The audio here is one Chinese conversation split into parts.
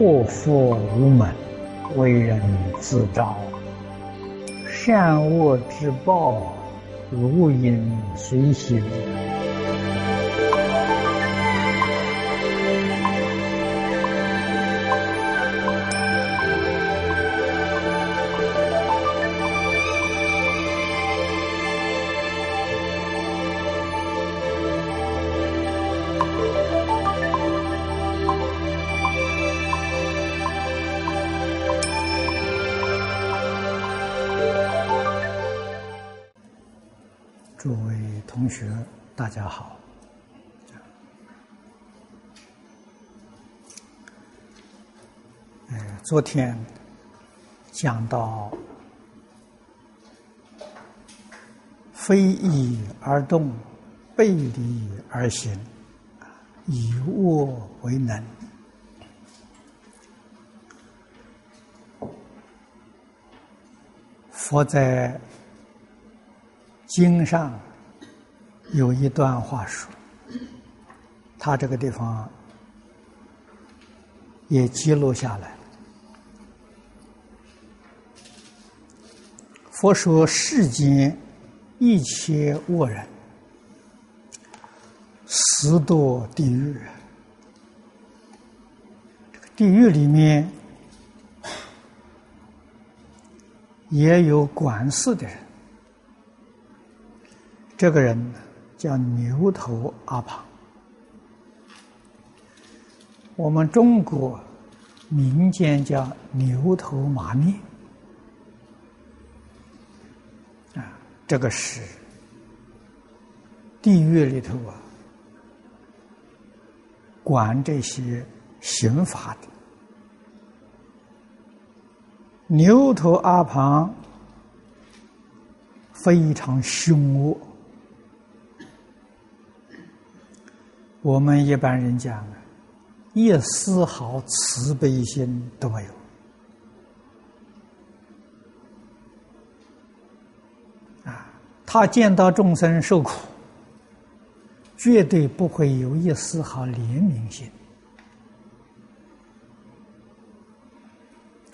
祸福无门，为人自招。善恶之报，如影随形。大家好。昨天讲到“非义而动，背离而行，以恶为能”。佛在。经上有一段话说，他这个地方也记录下来。佛说：世间一切恶人，十堕地狱。这个地狱里面也有管事的人。这个人叫牛头阿旁，我们中国民间叫牛头马面。啊，这个是地狱里头啊，管这些刑法的。牛头阿旁非常凶恶。我们一般人讲啊，一丝毫慈悲心都没有啊！他见到众生受苦，绝对不会有一丝毫怜悯心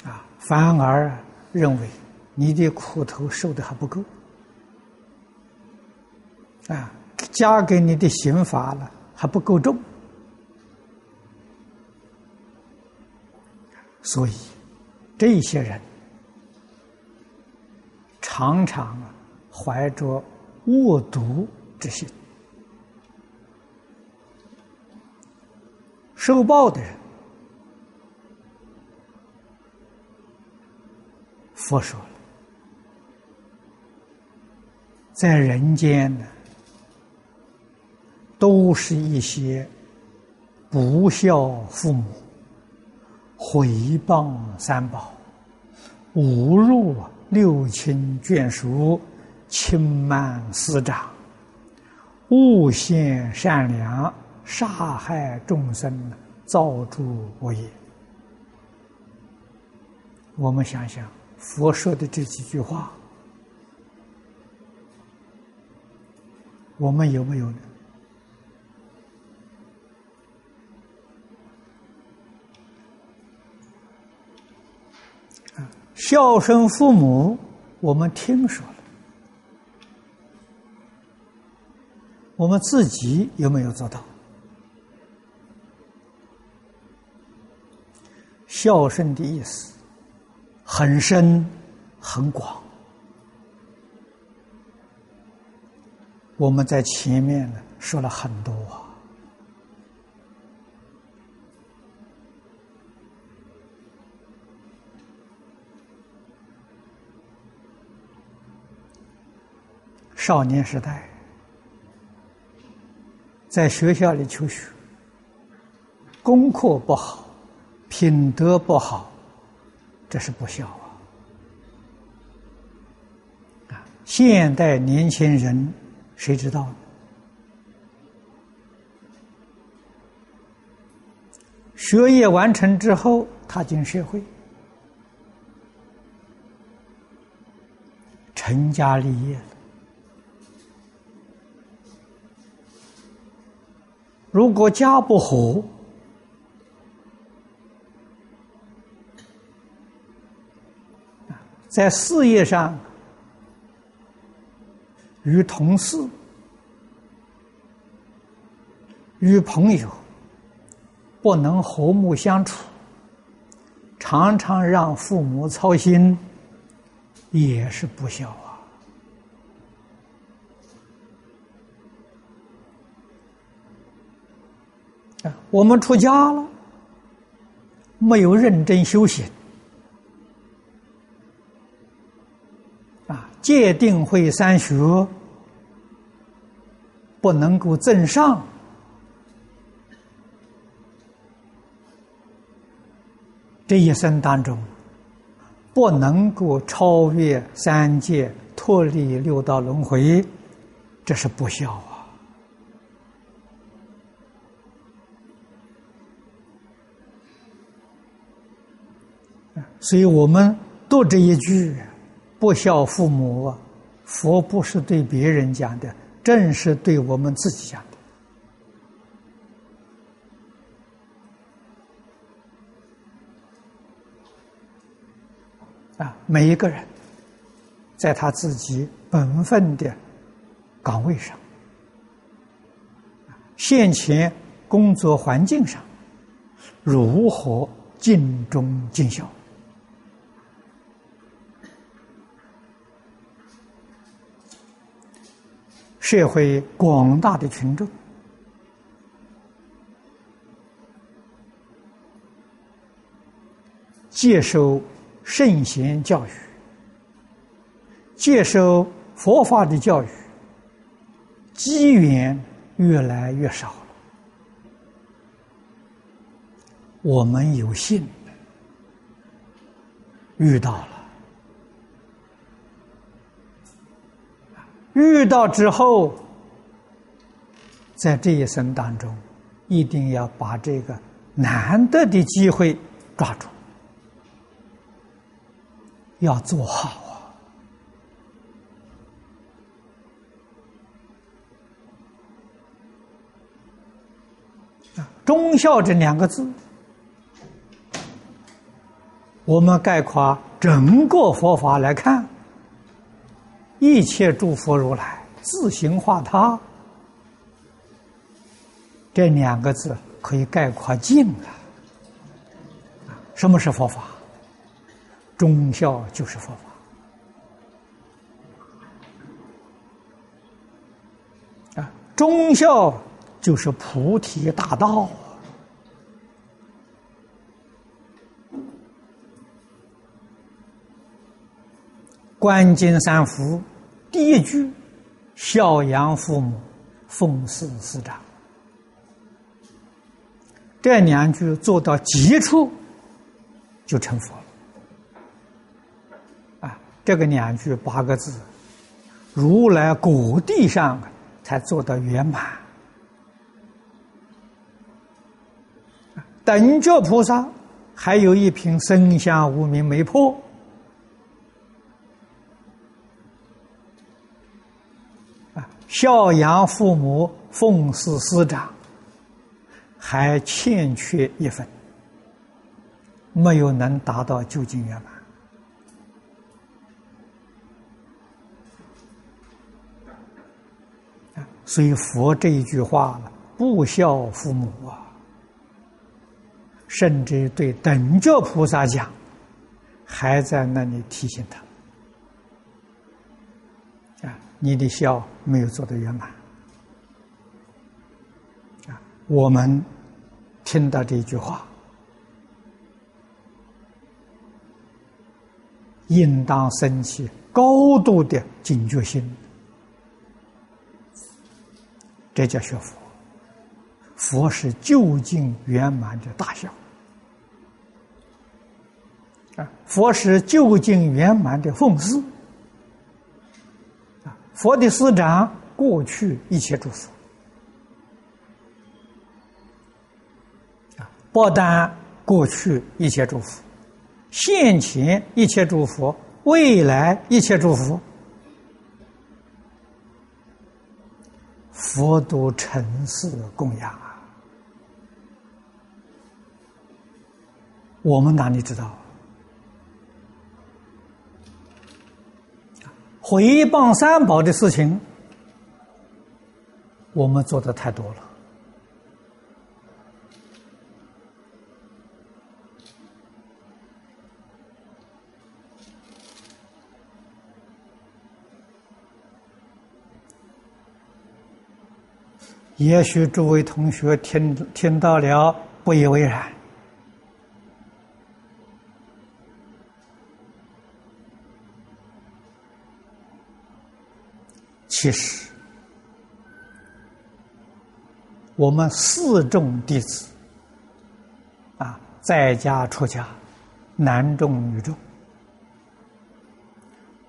啊，反而认为你的苦头受的还不够啊，加给你的刑罚了。还不够重，所以这些人常常怀着恶毒之心，受报的人，佛说了，在人间呢。都是一些不孝父母、毁谤三宝、侮辱六亲眷属、轻慢师长、诬陷善良、杀害众生、造诸恶业。我们想想，佛说的这几句话，我们有没有呢？孝顺父母，我们听说了，我们自己有没有做到？孝顺的意思很深很广，我们在前面呢说了很多啊。少年时代，在学校里求学，功课不好，品德不好，这是不孝啊！啊，现代年轻人谁知道呢？学业完成之后，踏进社会，成家立业了。如果家不和在事业上与同事与朋友不能和睦相处常常让父母操心也是不孝我们出家了，没有认真修行。啊戒定慧三学不能够正上，这一生当中不能够超越三界，脱离六道轮回，这是不孝啊！所以我们读这一句。不孝父母，佛不是对别人讲的，正是对我们自己讲的。啊，每一个人，在他自己本分的岗位上，现前工作环境上，如何尽忠尽孝？社会广大的群众接受圣贤教育，接受佛法的教育，机缘越来越少了。我们有幸遇到了。遇到之后，在这一生当中，一定要把这个难得的机会抓住，要做好啊！忠孝这两个字，我们概括整个佛法来看。一切诸佛如来自行化他，这两个字可以概括尽了。什么是佛法？忠孝就是佛法啊！忠孝就是菩提大道。观经三福，第一句孝养父母，奉事师长。这两句做到极处，就成佛了。啊，这个两句八个字，如来果地上才做到圆满。等觉菩萨还有一瓶生香无名没破。孝养父母，奉事师长，还欠缺一份，没有能达到究竟圆满。所以佛这一句话了，不孝父母啊，甚至对等觉菩萨讲，还在那里提醒他。你的孝没有做得圆满啊！我们听到这句话，应当升起高度的警觉心。这叫学佛，佛是究竟圆满的大孝啊！佛是究竟圆满的奉事。佛的师长，过去一切诸佛啊，不但过去一切诸佛，现前一切诸佛，未来一切诸佛，佛都尘世供养啊！我们哪里知道？回谤三宝的事情，我们做的太多了。也许诸位同学听听到了不以为然，其实我们四众弟子啊，在家出家，男众女众，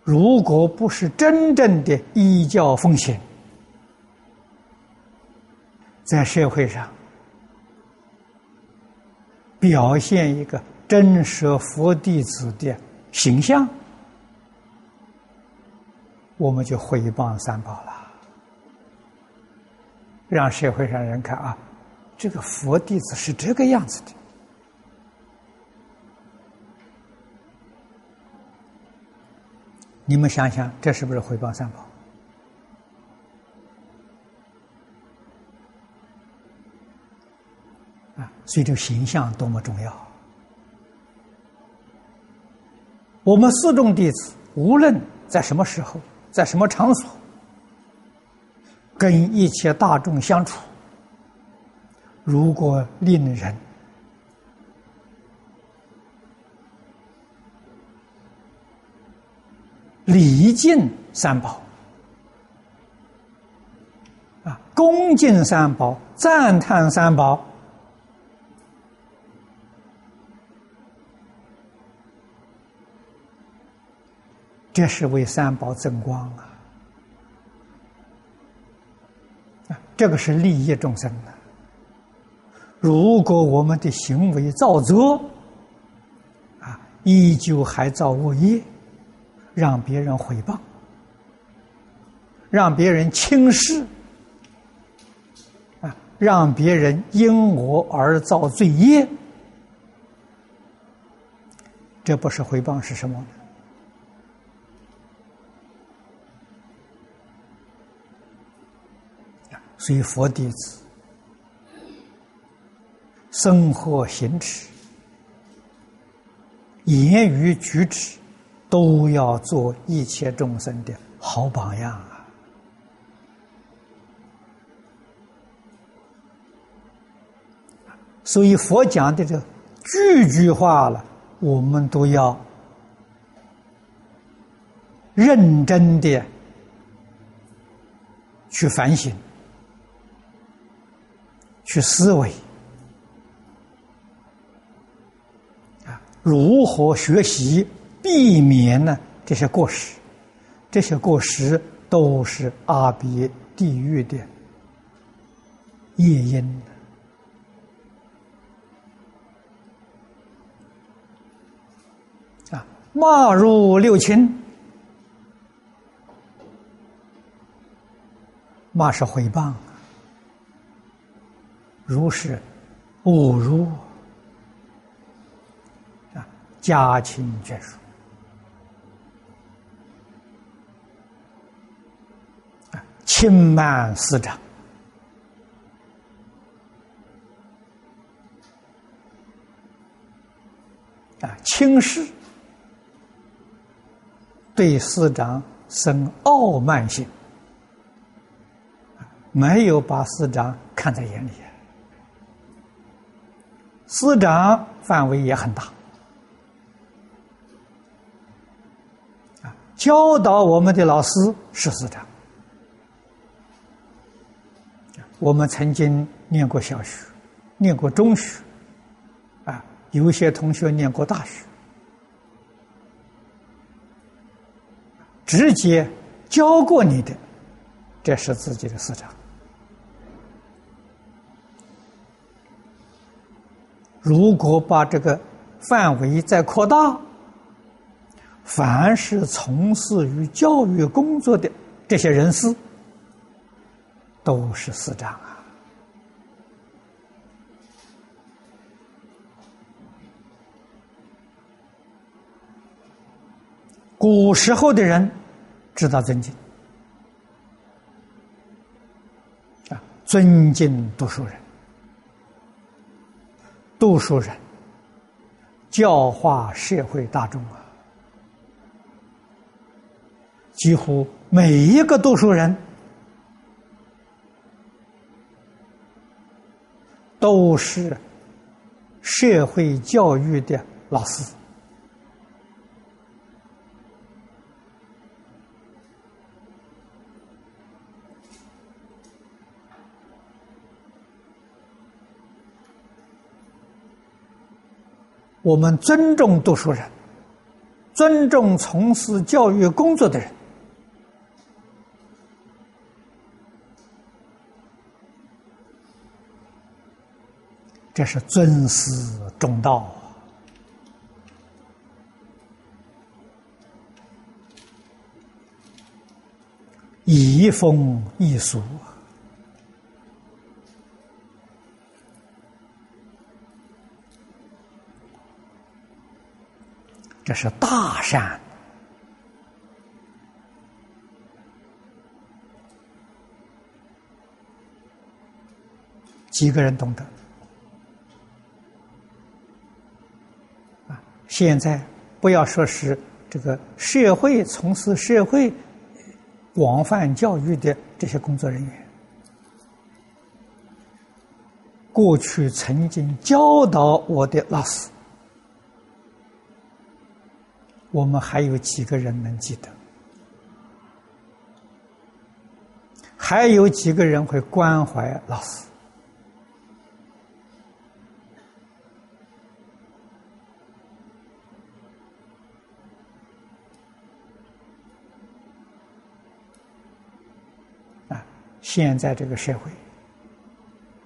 如果不是真正的依教奉行。在社会上表现一个真实佛弟子的形象，我们就毁谤三宝了，让社会上人看啊，这个佛弟子是这个样子的。你们想想，这是不是毁谤三宝？啊所以，这个形象多么重要！我们四众弟子，无论在什么时候，在什么场所，跟一切大众相处，如果令人礼敬三宝，啊，恭敬三宝，赞叹三宝。这是为三宝增光啊！啊，这个是利益众生的。如果我们的行为造作，啊，依旧还造恶业，让别人毁谤，让别人轻视，啊，让别人因我而造罪业，这不是回谤是什么呢？所以，佛弟子生活行持、言语举止，都要做一切众生的好榜样啊！所以，佛讲的这句句话了，我们都要认真的去反省。去思维啊，如何学习，避免呢这些过失？这些过失都是阿鼻地狱的业因啊，骂入六亲，骂是诽谤。如是侮辱啊，家亲眷属。啊，轻慢师长。啊，轻视。对师长生傲慢心，没有把师长看在眼里。师长范围也很大，啊，教导我们的老师是师长。我们曾经念过小学，念过中学，啊，有些同学念过大学，直接教过你的，这是自己的师长。如果把这个范围再扩大，凡是从事于教育工作的这些人士，都是师长啊。古时候的人知道尊敬啊，尊敬读书人，读书人教化社会大众啊，几乎每一个读书人都是社会教育的老师。我们尊重读书人，尊重从事教育工作的人，这是尊师重道，移风易俗。这是大善，几个人懂得啊？现在不要说是这个社会从事社会广泛教育的这些工作人员，过去曾经教导我的老师。我们还有几个人能记得？还有几个人会关怀老师？啊！现在这个社会，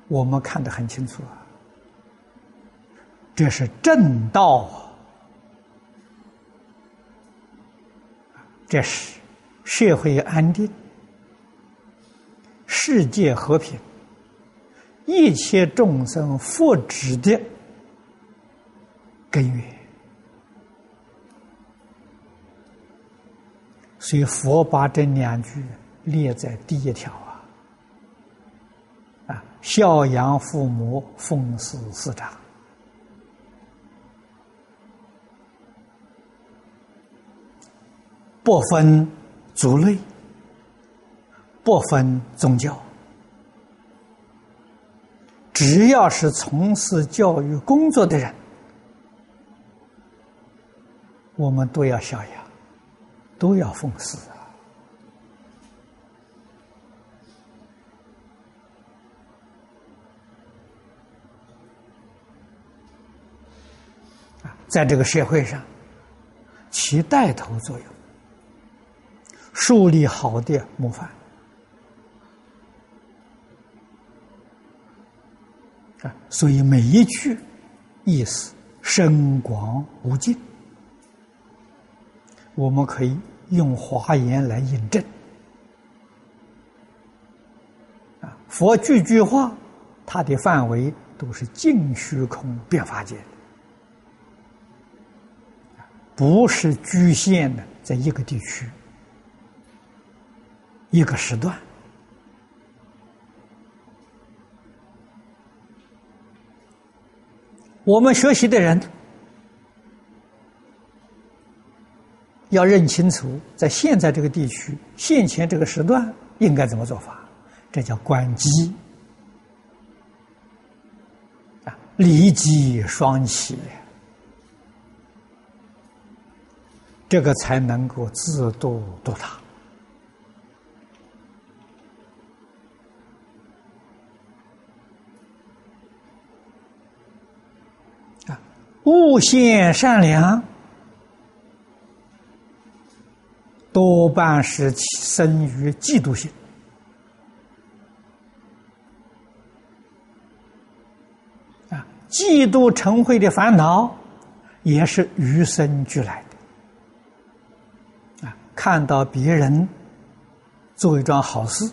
我们看得很清楚啊，这是正道啊！这是社会安定、世界和平、一切众生福祉的根源。所以佛把这两句列在第一条啊，啊，孝养父母，奉事师长。不分族类，不分宗教，只要是从事教育工作的人，我们都要孝养，都要奉事啊！在这个社会上起带头作用。树立好的模范啊，所以每一句意思深广无尽，我们可以用华严来印证啊。佛句句话，它的范围都是净虚空变法界，不是局限的在一个地区。一个时段，我们学习的人要认清楚，在现在这个地区、现前这个时段应该怎么做法，这叫关机。啊，离机双起，这个才能够自度度他。无限善良，多半是生于嫉妒心啊！嫉妒成慧的烦恼，也是与生俱来的啊！看到别人做一桩好事，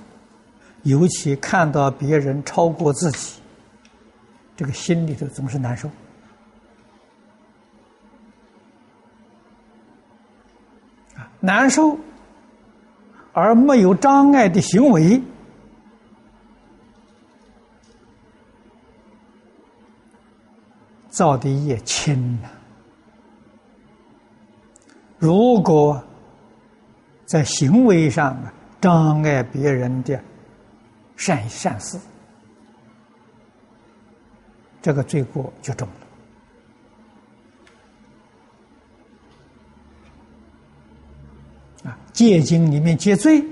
尤其看到别人超过自己，这个心里头总是难受。难受，而没有障碍的行为，造的业轻呐。如果在行为上啊障碍别人的善善事，这个罪过就重了。戒经里面戒罪，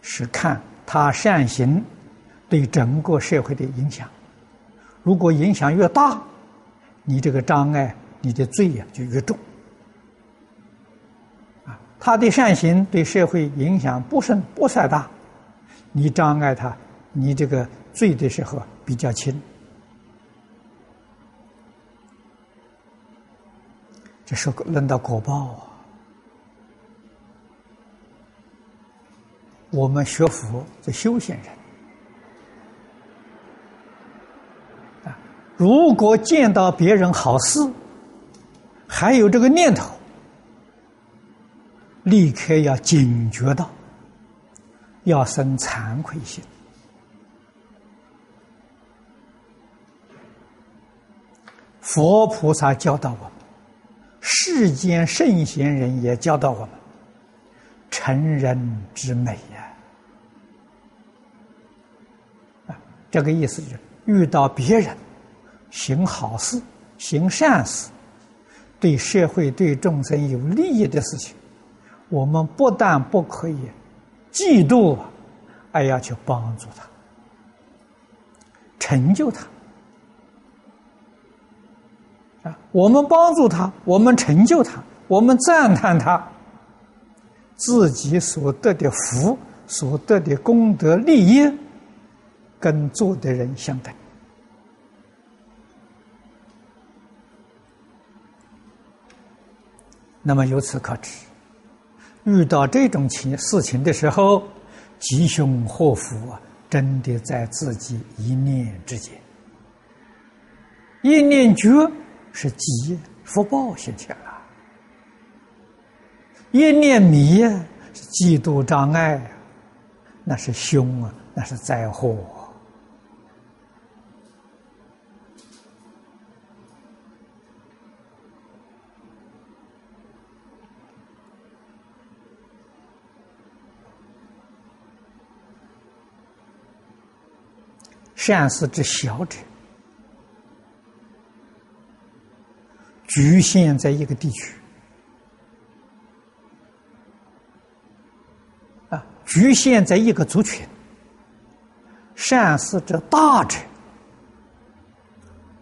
是看他善行对整个社会的影响。如果影响越大，你这个障碍，你的罪呀就越重。啊，他的善行对社会影响不甚不算大，你障碍他，你这个罪的时候比较轻。这是轮到果报啊！我们学佛的修行人啊，如果见到别人好事，还有这个念头，立刻要警觉到，要生惭愧心。佛菩萨教导我们。世间圣贤人也教导我们：成人之美呀！啊，这个意思就是，遇到别人行好事、行善事，对社会、对众生有利益的事情，我们不但不可以嫉妒，还要去帮助他，成就他。啊，我们帮助他，我们成就他，我们赞叹他，自己所得的福、所得的功德利益，跟做的人相等。那么由此可知，遇到这种情事情的时候，吉凶祸福啊，真的在自己一念之间，一念觉。是积福报现前，一念迷是嫉妒障碍，那是凶啊，那是灾祸。善事之小者。局限在一个地区，局限在一个族群。善事者大者，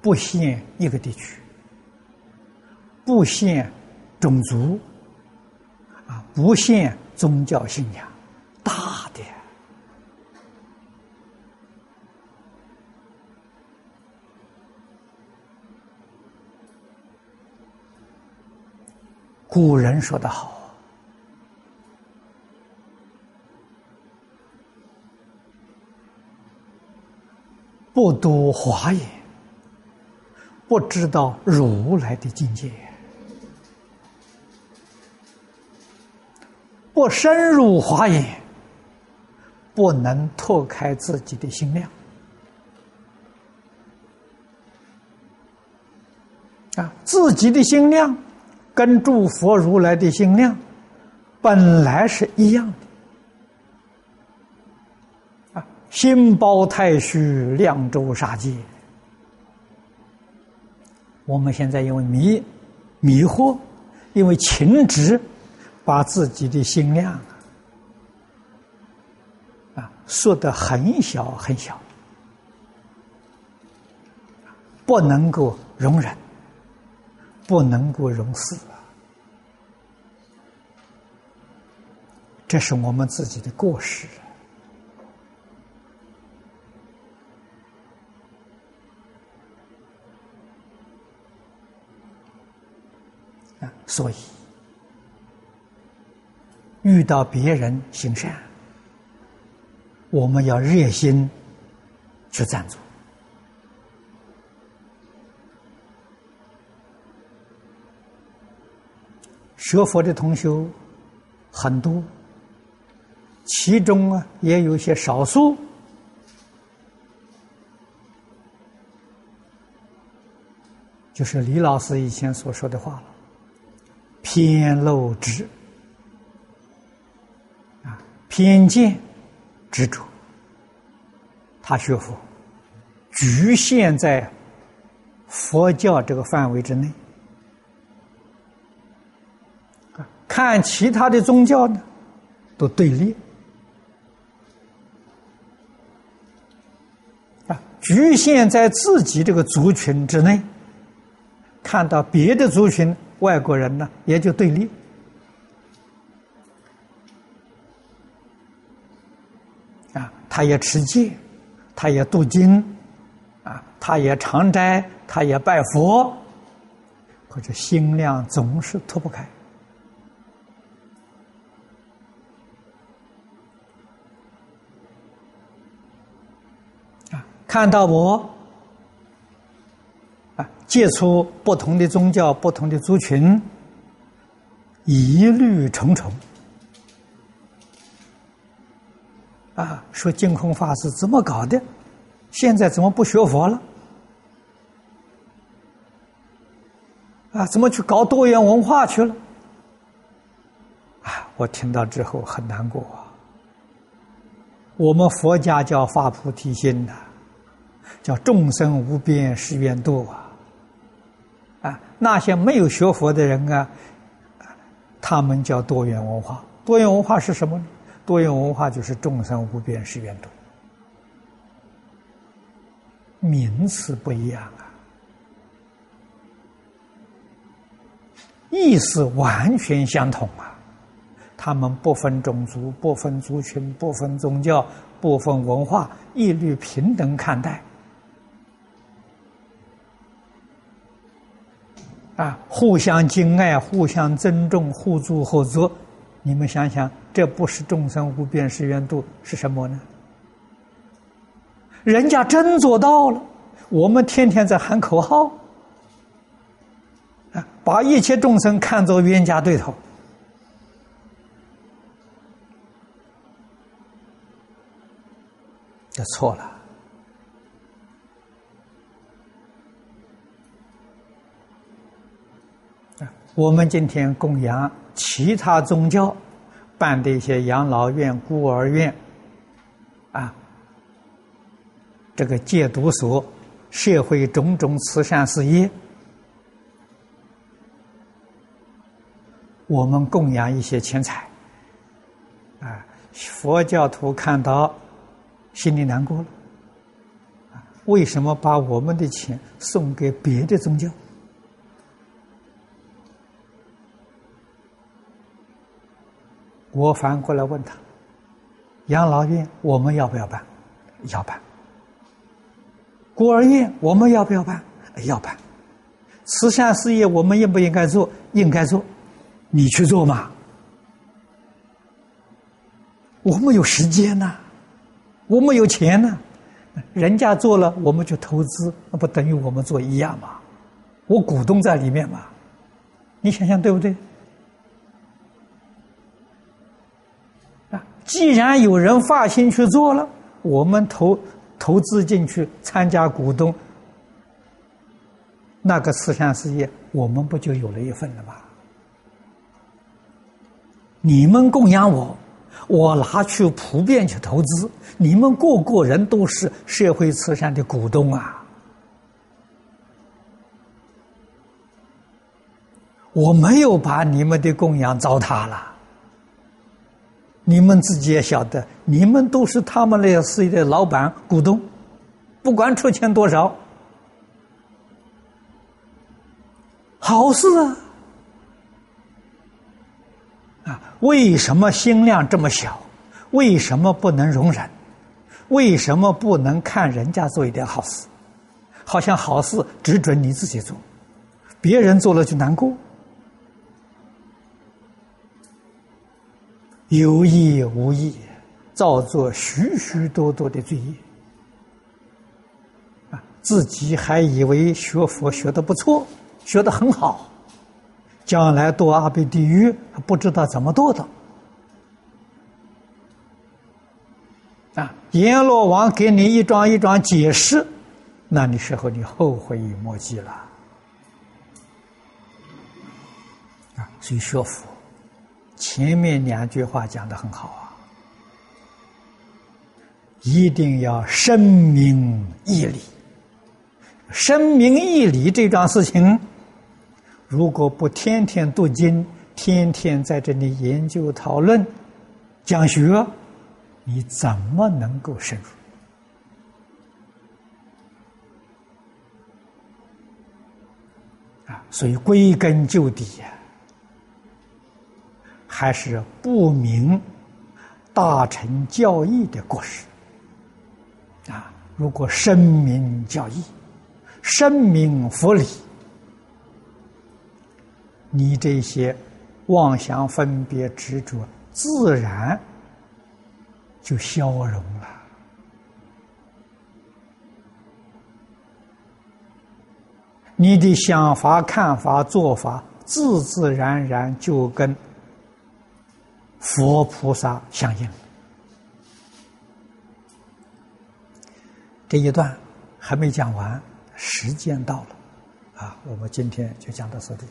不限一个地区，不限种族，啊，不限宗教信仰，大的。古人说的好：“不读华严，不知道如来的境界；不深入华严，不能拓开自己的心量。啊，自己的心量。”跟诸佛如来的心量本来是一样的心包太虚，量周杀界。我们现在因为迷迷惑，因为情执，把自己的心量啊缩得很小很小，不能够容忍。不能够容事这是我们自己的过失啊！所以遇到别人行善，我们要热心去赞助。学佛的同修很多，其中啊也有些少数，就是李老师以前所说的话了，偏漏执啊，偏见执着，他学佛。局限在佛教这个范围之内。看其他的宗教呢，都对立。啊，局限在自己这个族群之内，看到别的族群外国人呢，也就对立啊，他也持戒，他也读经啊，他也常斋，他也拜佛，可是心量总是脱不开。看到我，接触不同的宗教、不同的族群，疑虑重重啊，说净空法师怎么搞的？现在怎么不学佛了？啊，怎么去搞多元文化去了？啊，我听到之后很难过啊。我们佛家叫发菩提心的。叫众生无边誓愿度啊！啊，那些没有学佛的人啊，他们叫多元文化。多元文化是什么呢？多元文化就是众生无边誓愿度，名词不一样啊，意思完全相同啊。他们不分种族、不分族群、不分宗教、不分文化，一律平等看待。啊，互相敬爱，互相尊重，互助合作。你们想想，这不是众生无边誓愿度是什么呢？人家真做到了，我们天天在喊口号，啊，把一切众生看作冤家对头，这错了。我们今天供养其他宗教办的一些养老院、孤儿院，啊，这个戒毒所、社会种种慈善事业，我们供养一些钱财，啊，佛教徒看到心里难过了，为什么把我们的钱送给别的宗教？我反过来问他：养老院我们要不要办？要办。孤儿院我们要不要办？要办。慈善事业我们应不应该做？应该做。你去做嘛。我们有时间呐，我们有钱呐，人家做了我们就投资，那不等于我们做一样吗？我股东在里面嘛，你想想对不对？既然有人发心去做了，我们投投资进去参加股东，那个慈善事业，我们不就有了一份了吗？你们供养我，我拿去普遍去投资，你们个个人都是社会慈善的股东啊！我没有把你们的供养糟蹋了。你们自己也晓得，你们都是他们那些事业的老板、股东，不管出钱多少，好事啊！啊，为什么心量这么小？为什么不能容忍？为什么不能看人家做一点好事？好像好事只准你自己做，别人做了就难过。有意无意，造作许许多多的罪业啊！自己还以为学佛学的不错，学的很好，将来堕阿鼻地狱，不知道怎么堕的啊，阎罗王给你一桩一桩解释，那你时候你后悔莫及了。啊，所以学佛前面两句话讲的很好啊，一定要深明义理。深明义理这桩事情，如果不天天读经，天天在这里研究讨论、讲学，你怎么能够深入？啊，所以归根究底呀，还是不明大乘教义的过失。啊，如果深明教义。深明佛理，你这些妄想分别执着，自然就消融了。你的想法、看法、做法，自自然然就跟佛菩萨相应。这一段还没讲完。时间到了，啊，我们今天就讲到这里。